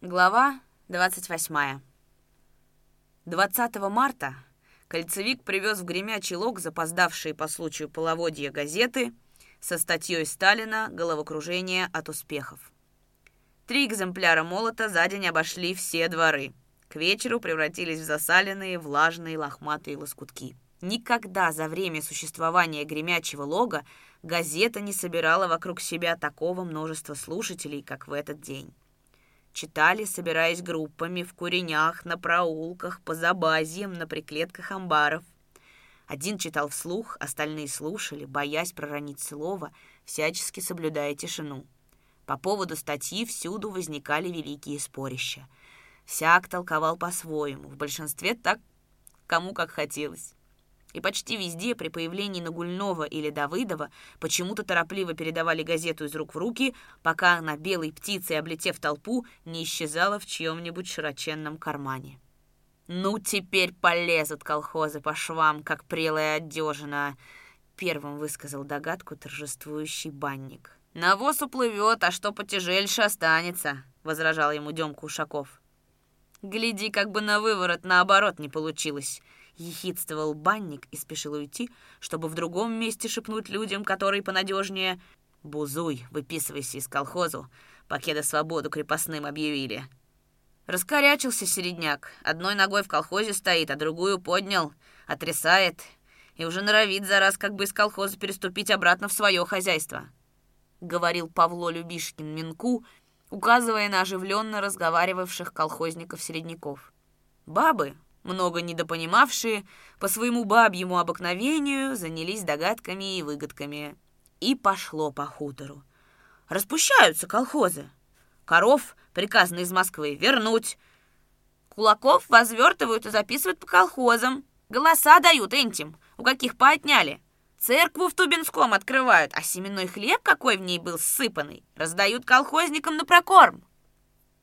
Глава 28. 20 марта кольцевик привез в Гремячий Лог запоздавшие по случаю половодья газеты со статьей Сталина «Головокружение от успехов». Три экземпляра молота за день обошли все дворы. К вечеру превратились в засаленные, влажные, лохматые лоскутки. Никогда за время существования Гремячего Лога газета не собирала вокруг себя такого множества слушателей, как в этот день. Читали, собираясь группами, в куренях, на проулках, по забазьям, на приклетках амбаров. Один читал вслух, остальные слушали, боясь проронить слово, всячески соблюдая тишину. По поводу статьи всюду возникали великие спорища. Всяк толковал по-своему, в большинстве так, кому как хотелось. И почти везде при появлении Нагульнова или Давыдова почему-то торопливо передавали газету из рук в руки, пока она белой птицей, облетев толпу, не исчезала в чьем-нибудь широченном кармане. «Ну, теперь полезут колхозы по швам, как прелая одежина», — первым высказал догадку торжествующий банник. «Навоз уплывет, а что потяжельше останется», — возражал ему Демка Ушаков. «Гляди, как бы на выворот наоборот не получилось», Ехидствовал банник и спешил уйти, чтобы в другом месте шепнуть людям, которые понадежнее «Бузуй, выписывайся из колхозу, покеда свободу крепостным объявили». Раскорячился середняк, одной ногой в колхозе стоит, а другую поднял, отрясает и уже норовит за раз как бы из колхоза переступить обратно в свое хозяйство. Говорил Павло Любишкин Минку, указывая на оживленно разговаривавших колхозников-середняков. Бабы, много недопонимавшие, по своему бабьему обыкновению занялись догадками и выгодками. И пошло по хутору. Распущаются колхозы. Коров приказано из Москвы вернуть. Кулаков возвертывают и записывают по колхозам. Голоса дают энтим, у каких поотняли. Церкву в Тубинском открывают, а семенной хлеб, какой в ней был сыпанный, раздают колхозникам на прокорм.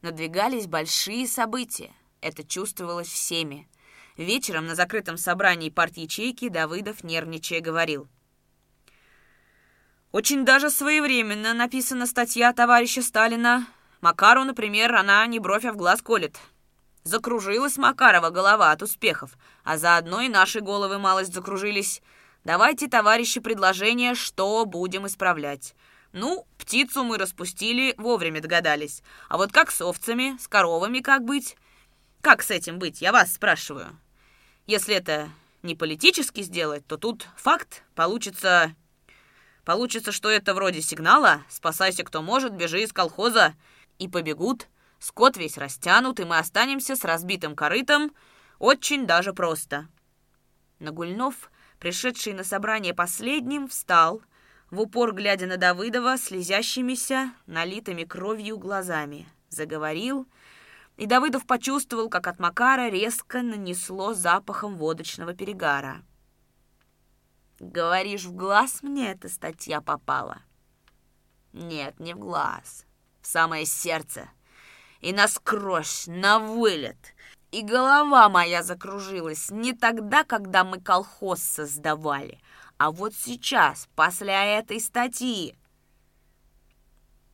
Надвигались большие события. Это чувствовалось всеми. Вечером на закрытом собрании партии ячейки Давыдов, нервничая, говорил. «Очень даже своевременно написана статья товарища Сталина. Макару, например, она не бровь, а в глаз колет. Закружилась Макарова голова от успехов, а заодно и наши головы малость закружились. Давайте, товарищи, предложение, что будем исправлять». Ну, птицу мы распустили, вовремя догадались. А вот как с овцами, с коровами как быть? Как с этим быть, я вас спрашиваю. Если это не политически сделать, то тут факт получится... Получится, что это вроде сигнала «Спасайся, кто может, бежи из колхоза» и побегут. Скот весь растянут, и мы останемся с разбитым корытом. Очень даже просто. Нагульнов, пришедший на собрание последним, встал, в упор глядя на Давыдова слезящимися, налитыми кровью глазами. Заговорил и Давыдов почувствовал, как от Макара резко нанесло запахом водочного перегара. «Говоришь, в глаз мне эта статья попала?» «Нет, не в глаз, в самое сердце. И насквозь, на вылет. И голова моя закружилась не тогда, когда мы колхоз создавали, а вот сейчас, после этой статьи.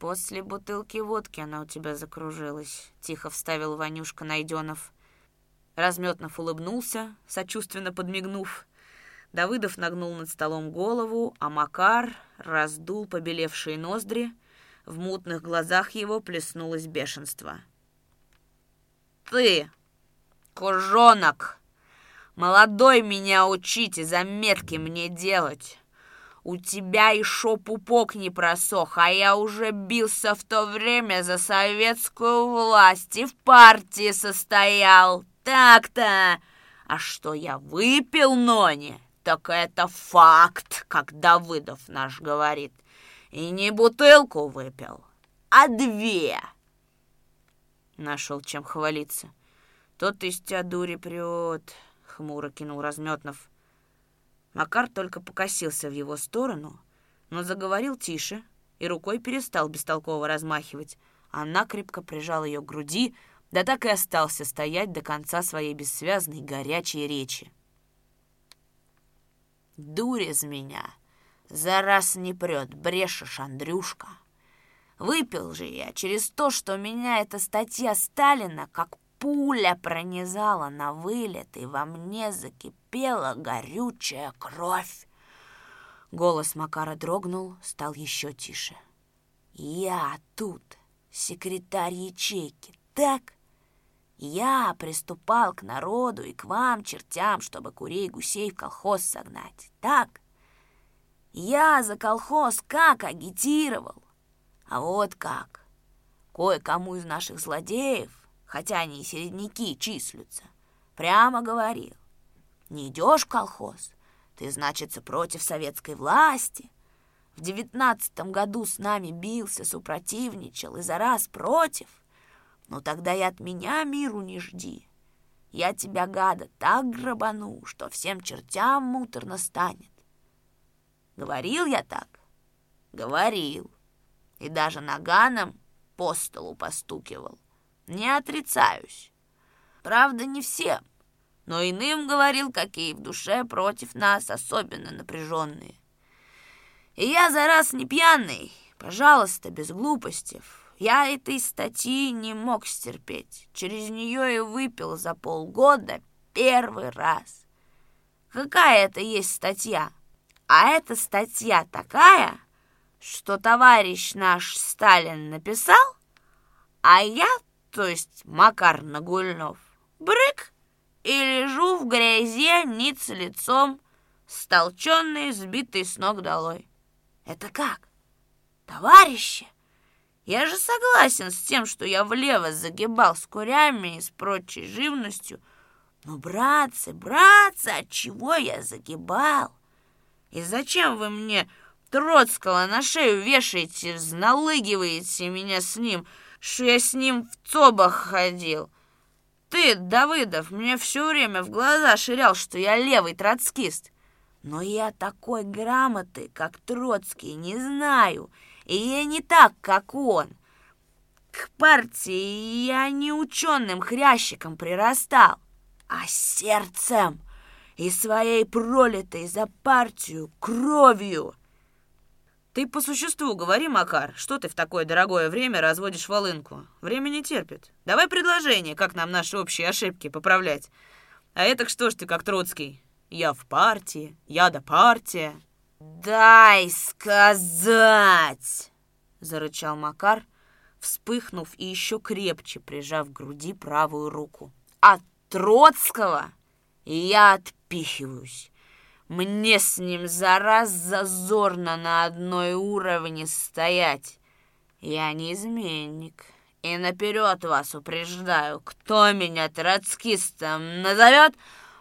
«После бутылки водки она у тебя закружилась», — тихо вставил Ванюшка Найденов. Разметнов улыбнулся, сочувственно подмигнув. Давыдов нагнул над столом голову, а Макар раздул побелевшие ноздри. В мутных глазах его плеснулось бешенство. «Ты, кужонок, молодой меня учите, заметки мне делать!» У тебя еще пупок не просох, а я уже бился в то время за советскую власть и в партии состоял. Так-то. А что я выпил, Нони, так это факт, как Давыдов наш говорит. И не бутылку выпил, а две. Нашел чем хвалиться. Тот из тебя дури прет, хмуро кинул Разметнов. Макар только покосился в его сторону, но заговорил тише и рукой перестал бестолково размахивать. Она крепко прижала ее к груди, да так и остался стоять до конца своей бессвязной горячей речи. «Дурь из меня! За раз не прет, брешешь, Андрюшка! Выпил же я через то, что меня эта статья Сталина как пуля пронизала на вылет, и во мне закипела горючая кровь. Голос Макара дрогнул, стал еще тише. «Я тут, секретарь ячейки, так? Я приступал к народу и к вам, чертям, чтобы курей гусей в колхоз согнать, так? Я за колхоз как агитировал? А вот как. Кое-кому из наших злодеев, хотя они и середняки числятся, прямо говорил, не идешь в колхоз, ты, значится, против советской власти. В девятнадцатом году с нами бился, супротивничал и за раз против. Ну тогда и от меня миру не жди. Я тебя, гада, так грабану, что всем чертям муторно станет. Говорил я так? Говорил. И даже наганом по столу постукивал. Не отрицаюсь. Правда, не всем но иным говорил, какие в душе против нас особенно напряженные. И я за раз не пьяный, пожалуйста, без глупостей. Я этой статьи не мог стерпеть. Через нее и выпил за полгода первый раз. Какая это есть статья? А эта статья такая, что товарищ наш Сталин написал, а я, то есть Макар Нагульнов, брык, и лежу в грязи ниц лицом, столченный, сбитый с ног долой. Это как? Товарищи, я же согласен с тем, что я влево загибал с курями и с прочей живностью. Но, братцы, братцы, от чего я загибал? И зачем вы мне Троцкого на шею вешаете, взналыгиваете меня с ним, что я с ним в цобах ходил?» Ты, Давыдов, мне все время в глаза ширял, что я левый троцкист. Но я такой грамоты, как Троцкий, не знаю, и я не так, как он. К партии я не ученым хрящиком прирастал, а сердцем и своей пролитой за партию кровью. Ты по существу говори, Макар, что ты в такое дорогое время разводишь волынку? Время не терпит. Давай предложение, как нам наши общие ошибки поправлять. А это что ж ты как Троцкий? Я в партии, я да партия. Дай сказать, зарычал Макар, вспыхнув и еще крепче прижав к груди правую руку. От Троцкого я отпихиваюсь. Мне с ним за раз зазорно на одной уровне стоять. Я не изменник. И наперед вас упреждаю, кто меня троцкистом назовет,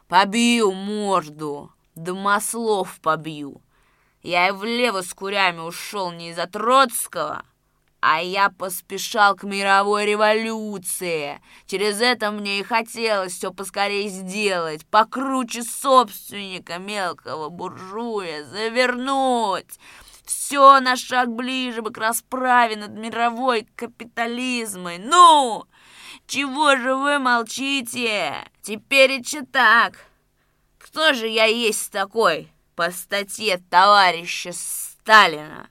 побью морду, домослов побью. Я и влево с курями ушел не из-за Троцкого, а я поспешал к мировой революции. Через это мне и хотелось все поскорее сделать, покруче собственника мелкого буржуя, завернуть. Все на шаг ближе бы к расправе над мировой капитализмой. Ну, чего же вы молчите? Теперь и так. Кто же я есть такой по статье товарища Сталина?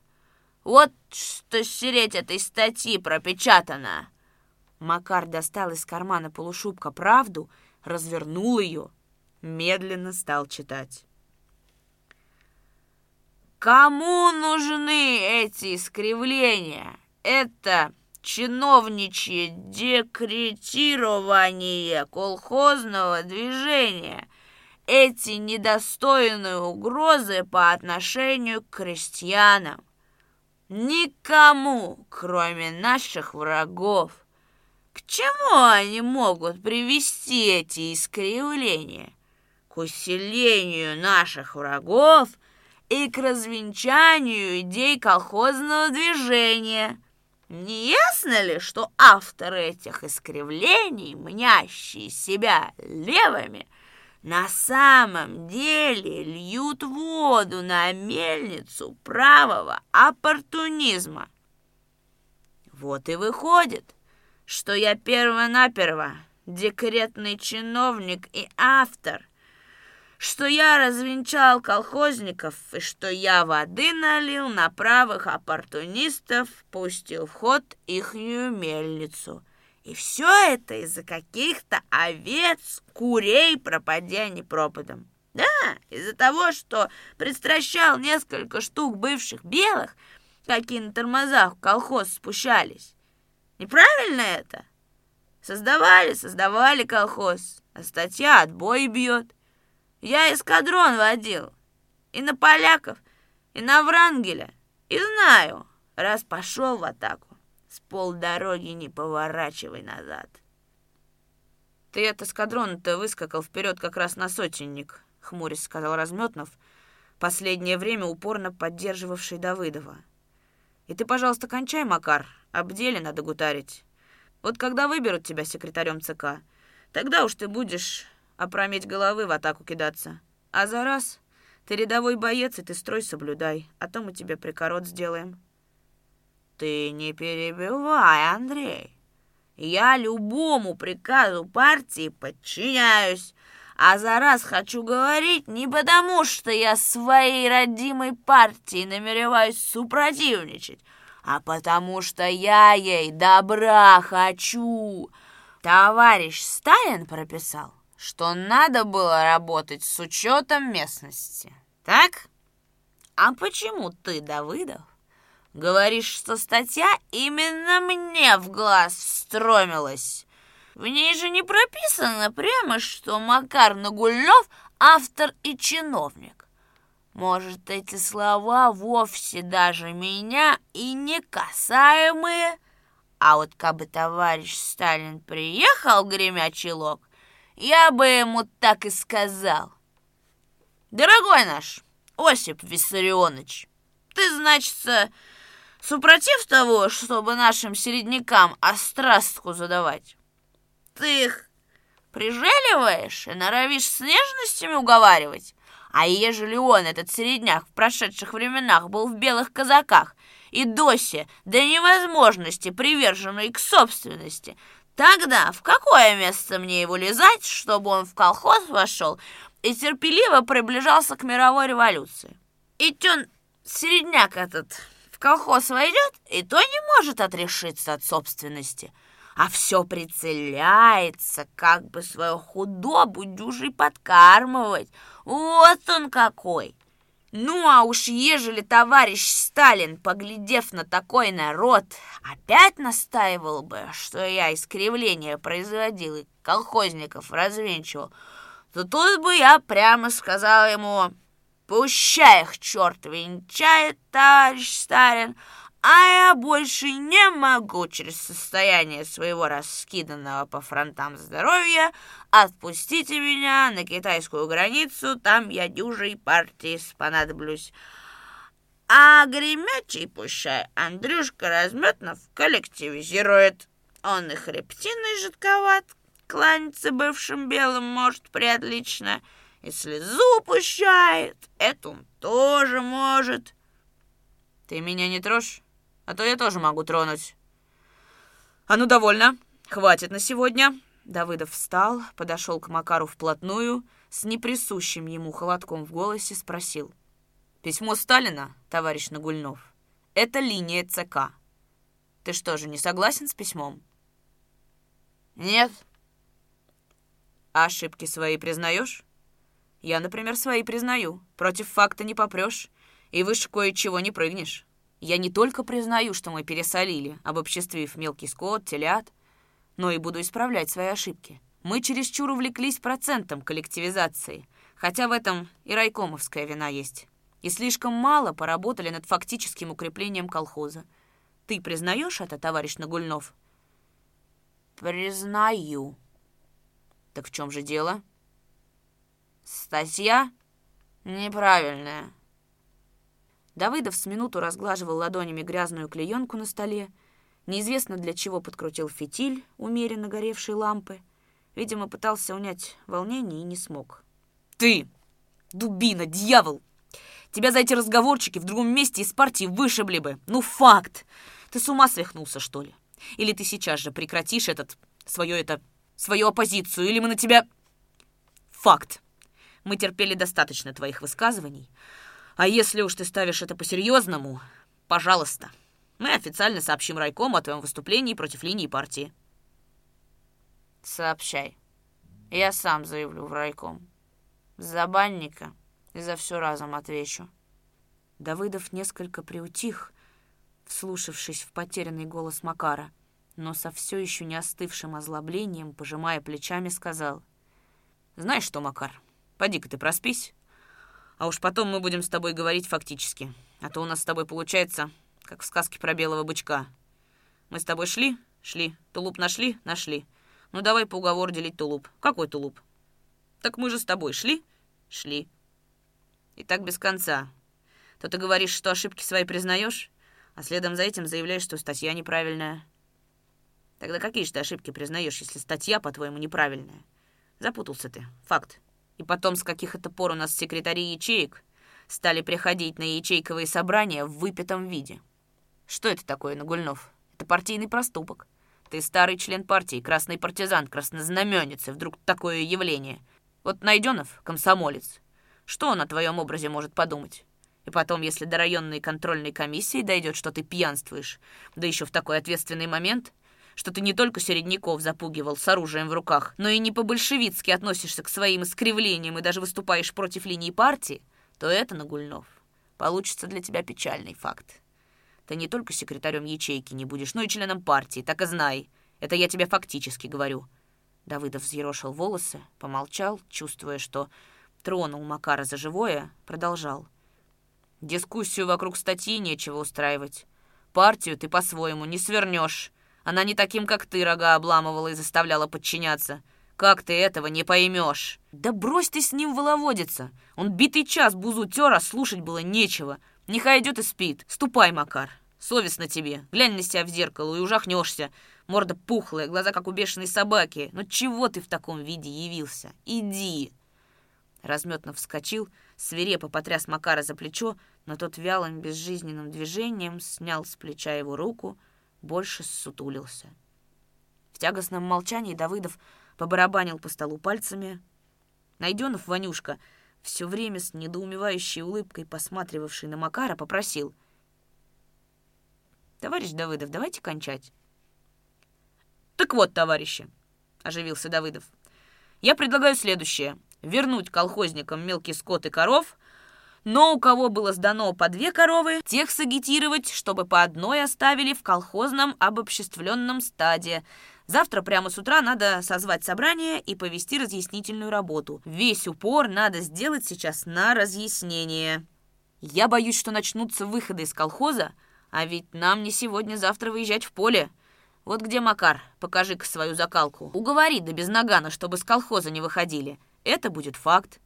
Вот что сереть этой статьи пропечатано. Макар достал из кармана полушубка правду, развернул ее, медленно стал читать. Кому нужны эти искривления? Это чиновничье декретирование колхозного движения, эти недостойные угрозы по отношению к крестьянам. Никому, кроме наших врагов. К чему они могут привести эти искривления? К усилению наших врагов и к развенчанию идей колхозного движения. Не ясно ли, что авторы этих искривлений, мнящие себя левыми, на самом деле льют воду на мельницу правого оппортунизма. Вот и выходит, что я перво-наперво декретный чиновник и автор, что я развенчал колхозников и что я воды налил на правых оппортунистов, пустил в ход ихнюю мельницу. И все это из-за каких-то овец, курей, пропадя не пропадом. Да, из-за того, что предстращал несколько штук бывших белых, какие на тормозах в колхоз спущались. Неправильно это? Создавали, создавали колхоз, а статья отбой бьет. Я эскадрон водил. И на поляков, и на Врангеля. И знаю, раз пошел в атаку, с полдороги не поворачивай назад. Ты от эскадрона-то выскакал вперед как раз на сотенник, хмурясь сказал Разметнов, последнее время упорно поддерживавший Давыдова. И ты, пожалуйста, кончай, Макар, об деле надо гутарить. Вот когда выберут тебя секретарем ЦК, тогда уж ты будешь опрометь головы в атаку кидаться. А за раз ты рядовой боец, и ты строй соблюдай, а то мы тебе прикорот сделаем. Ты не перебивай, Андрей. Я любому приказу партии подчиняюсь. А за раз хочу говорить не потому, что я своей родимой партии намереваюсь супротивничать, а потому что я ей добра хочу. Товарищ Сталин прописал, что надо было работать с учетом местности. Так? А почему ты, Давыдов, Говоришь, что статья именно мне в глаз встромилась. В ней же не прописано прямо, что Макар Нагульнов автор и чиновник. Может, эти слова вовсе даже меня и не касаемые? А вот кабы товарищ Сталин приехал, гремя чулок, я бы ему так и сказал. Дорогой наш Осип Виссарионович, ты, значится, супротив того, чтобы нашим середнякам острастку задавать. Ты их прижеливаешь и норовишь с нежностями уговаривать. А ежели он, этот середняк, в прошедших временах был в белых казаках и досе до невозможности приверженный к собственности, тогда в какое место мне его лизать, чтобы он в колхоз вошел и терпеливо приближался к мировой революции? И он, середняк этот, колхоз войдет, и то не может отрешиться от собственности, а все прицеляется, как бы свою худобу дюжей подкармывать. Вот он какой! Ну, а уж ежели товарищ Сталин, поглядев на такой народ, опять настаивал бы, что я искривление производил и колхозников развенчивал, то тут бы я прямо сказал ему Пущай их черт венчает, товарищ Сталин, а я больше не могу через состояние своего раскиданного по фронтам здоровья отпустите меня на китайскую границу, там я дюжей партии спонадоблюсь. А гремячий пущай Андрюшка Разметнов коллективизирует. Он и хребтиной жидковат, кланяться бывшим белым может приотлично, — и слезу пущает. Это он тоже может. Ты меня не трожь, а то я тоже могу тронуть. А ну, довольно. Хватит на сегодня. Давыдов встал, подошел к Макару вплотную, с неприсущим ему холодком в голосе спросил. «Письмо Сталина, товарищ Нагульнов, это линия ЦК. Ты что же, не согласен с письмом?» «Нет». «А ошибки свои признаешь?» Я, например, свои признаю. Против факта не попрешь. И выше кое-чего не прыгнешь. Я не только признаю, что мы пересолили, обобществив мелкий скот, телят, но и буду исправлять свои ошибки. Мы чересчур увлеклись процентом коллективизации, хотя в этом и райкомовская вина есть. И слишком мало поработали над фактическим укреплением колхоза. Ты признаешь это, товарищ Нагульнов? Признаю. Так в чем же дело? Статья неправильная. Давыдов с минуту разглаживал ладонями грязную клеенку на столе. Неизвестно для чего подкрутил фитиль умеренно горевшей лампы. Видимо, пытался унять волнение и не смог. «Ты! Дубина, дьявол! Тебя за эти разговорчики в другом месте из партии вышибли бы! Ну, факт! Ты с ума свихнулся, что ли? Или ты сейчас же прекратишь этот... свою это... свою оппозицию, или мы на тебя... Факт! Мы терпели достаточно твоих высказываний. А если уж ты ставишь это по-серьезному, пожалуйста, мы официально сообщим райкому о твоем выступлении против линии партии. Сообщай. Я сам заявлю в райком. За банника и за все разом отвечу. Давыдов несколько приутих, вслушавшись в потерянный голос Макара, но со все еще не остывшим озлоблением, пожимая плечами, сказал. «Знаешь что, Макар, поди-ка ты проспись, а уж потом мы будем с тобой говорить фактически, а то у нас с тобой получается, как в сказке про белого бычка. Мы с тобой шли? Шли. Тулуп нашли? Нашли. Ну давай по уговору делить тулуп. Какой тулуп? Так мы же с тобой шли? Шли. И так без конца. То ты говоришь, что ошибки свои признаешь, а следом за этим заявляешь, что статья неправильная. Тогда какие же ты ошибки признаешь, если статья, по-твоему, неправильная? Запутался ты. Факт. И потом, с каких это пор у нас секретари ячеек стали приходить на ячейковые собрания в выпитом виде. Что это такое, Нагульнов? Это партийный проступок. Ты старый член партии, красный партизан, краснознаменец, и вдруг такое явление. Вот Найденов, комсомолец. Что он о твоем образе может подумать? И потом, если до районной контрольной комиссии дойдет, что ты пьянствуешь, да еще в такой ответственный момент, что ты не только середняков запугивал с оружием в руках, но и не по-большевицки относишься к своим искривлениям и даже выступаешь против линии партии, то это, Нагульнов, получится для тебя печальный факт. Ты не только секретарем ячейки не будешь, но и членом партии, так и знай. Это я тебе фактически говорю». Давыдов взъерошил волосы, помолчал, чувствуя, что тронул Макара за живое, продолжал. «Дискуссию вокруг статьи нечего устраивать. Партию ты по-своему не свернешь. Она не таким, как ты, рога обламывала и заставляла подчиняться. Как ты этого не поймешь? Да брось ты с ним воловодиться. Он битый час бузу тер, а слушать было нечего. Нехай идет и спит. Ступай, Макар. Совестно тебе. Глянь на себя в зеркало и ужахнешься. Морда пухлая, глаза как у бешеной собаки. Ну чего ты в таком виде явился? Иди. Разметно вскочил, свирепо потряс Макара за плечо, но тот вялым безжизненным движением снял с плеча его руку, больше ссутулился. В тягостном молчании Давыдов побарабанил по столу пальцами. Найденов Ванюшка, все время с недоумевающей улыбкой посматривавший на Макара, попросил. «Товарищ Давыдов, давайте кончать». «Так вот, товарищи», — оживился Давыдов, — «я предлагаю следующее. Вернуть колхозникам мелкий скот и коров — но у кого было сдано по две коровы, тех сагитировать, чтобы по одной оставили в колхозном обобществленном стаде. Завтра прямо с утра надо созвать собрание и повести разъяснительную работу. Весь упор надо сделать сейчас на разъяснение. Я боюсь, что начнутся выходы из колхоза, а ведь нам не сегодня-завтра выезжать в поле. Вот где Макар, покажи-ка свою закалку. Уговори да без нагана, чтобы с колхоза не выходили. Это будет факт.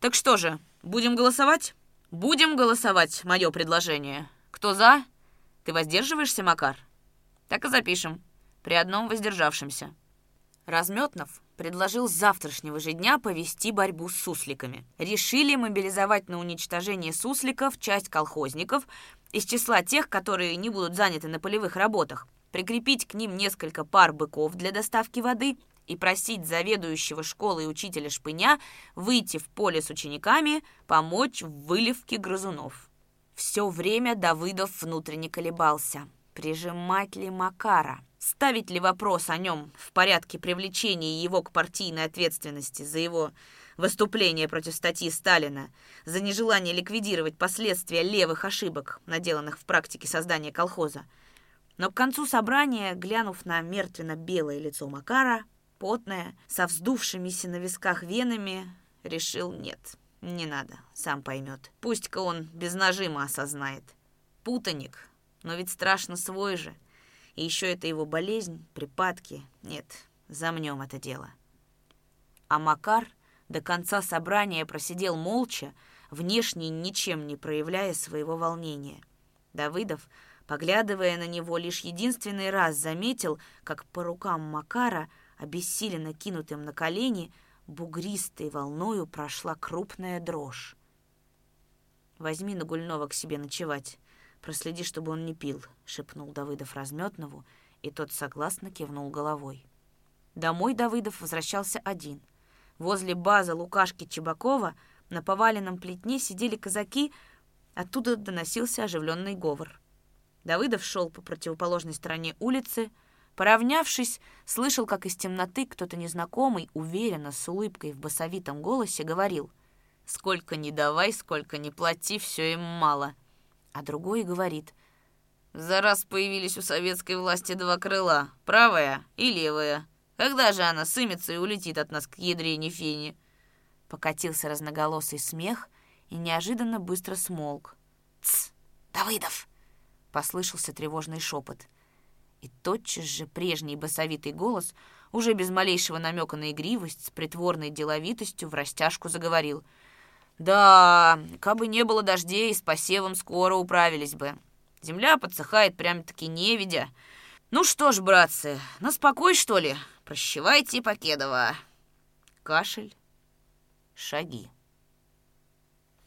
Так что же, будем голосовать? Будем голосовать, мое предложение. Кто за? Ты воздерживаешься, Макар? Так и запишем. При одном воздержавшемся. Разметнов предложил с завтрашнего же дня повести борьбу с сусликами. Решили мобилизовать на уничтожение сусликов часть колхозников из числа тех, которые не будут заняты на полевых работах, прикрепить к ним несколько пар быков для доставки воды и просить заведующего школы и учителя Шпыня выйти в поле с учениками, помочь в выливке грызунов. Все время Давыдов внутренне колебался. Прижимать ли Макара? Ставить ли вопрос о нем в порядке привлечения его к партийной ответственности за его выступление против статьи Сталина, за нежелание ликвидировать последствия левых ошибок, наделанных в практике создания колхоза? Но к концу собрания, глянув на мертвенно-белое лицо Макара, потная, со вздувшимися на висках венами, решил нет, не надо, сам поймет. Пусть-ка он без нажима осознает. Путаник, но ведь страшно свой же. И еще это его болезнь, припадки. Нет, замнем это дело. А Макар до конца собрания просидел молча, внешне ничем не проявляя своего волнения. Давыдов, поглядывая на него, лишь единственный раз заметил, как по рукам Макара обессиленно кинутым на колени, бугристой волною прошла крупная дрожь. «Возьми Нагульнова к себе ночевать. Проследи, чтобы он не пил», — шепнул Давыдов Разметнову, и тот согласно кивнул головой. Домой Давыдов возвращался один. Возле базы Лукашки Чебакова на поваленном плетне сидели казаки, оттуда доносился оживленный говор. Давыдов шел по противоположной стороне улицы, поравнявшись, слышал, как из темноты кто-то незнакомый, уверенно, с улыбкой в басовитом голосе говорил «Сколько не давай, сколько не плати, все им мало». А другой говорит «За раз появились у советской власти два крыла, правое и левое. Когда же она сымется и улетит от нас к ядрене фени?» Покатился разноголосый смех и неожиданно быстро смолк. «Тсс! Давыдов!» — послышался тревожный шепот. И тотчас же прежний басовитый голос, уже без малейшего намека на игривость, с притворной деловитостью в растяжку заговорил. «Да, кабы не было дождей, с посевом скоро управились бы. Земля подсыхает прям-таки невидя. Ну что ж, братцы, на спокой, что ли?» Прощевайте, Покедова. Кашель, шаги.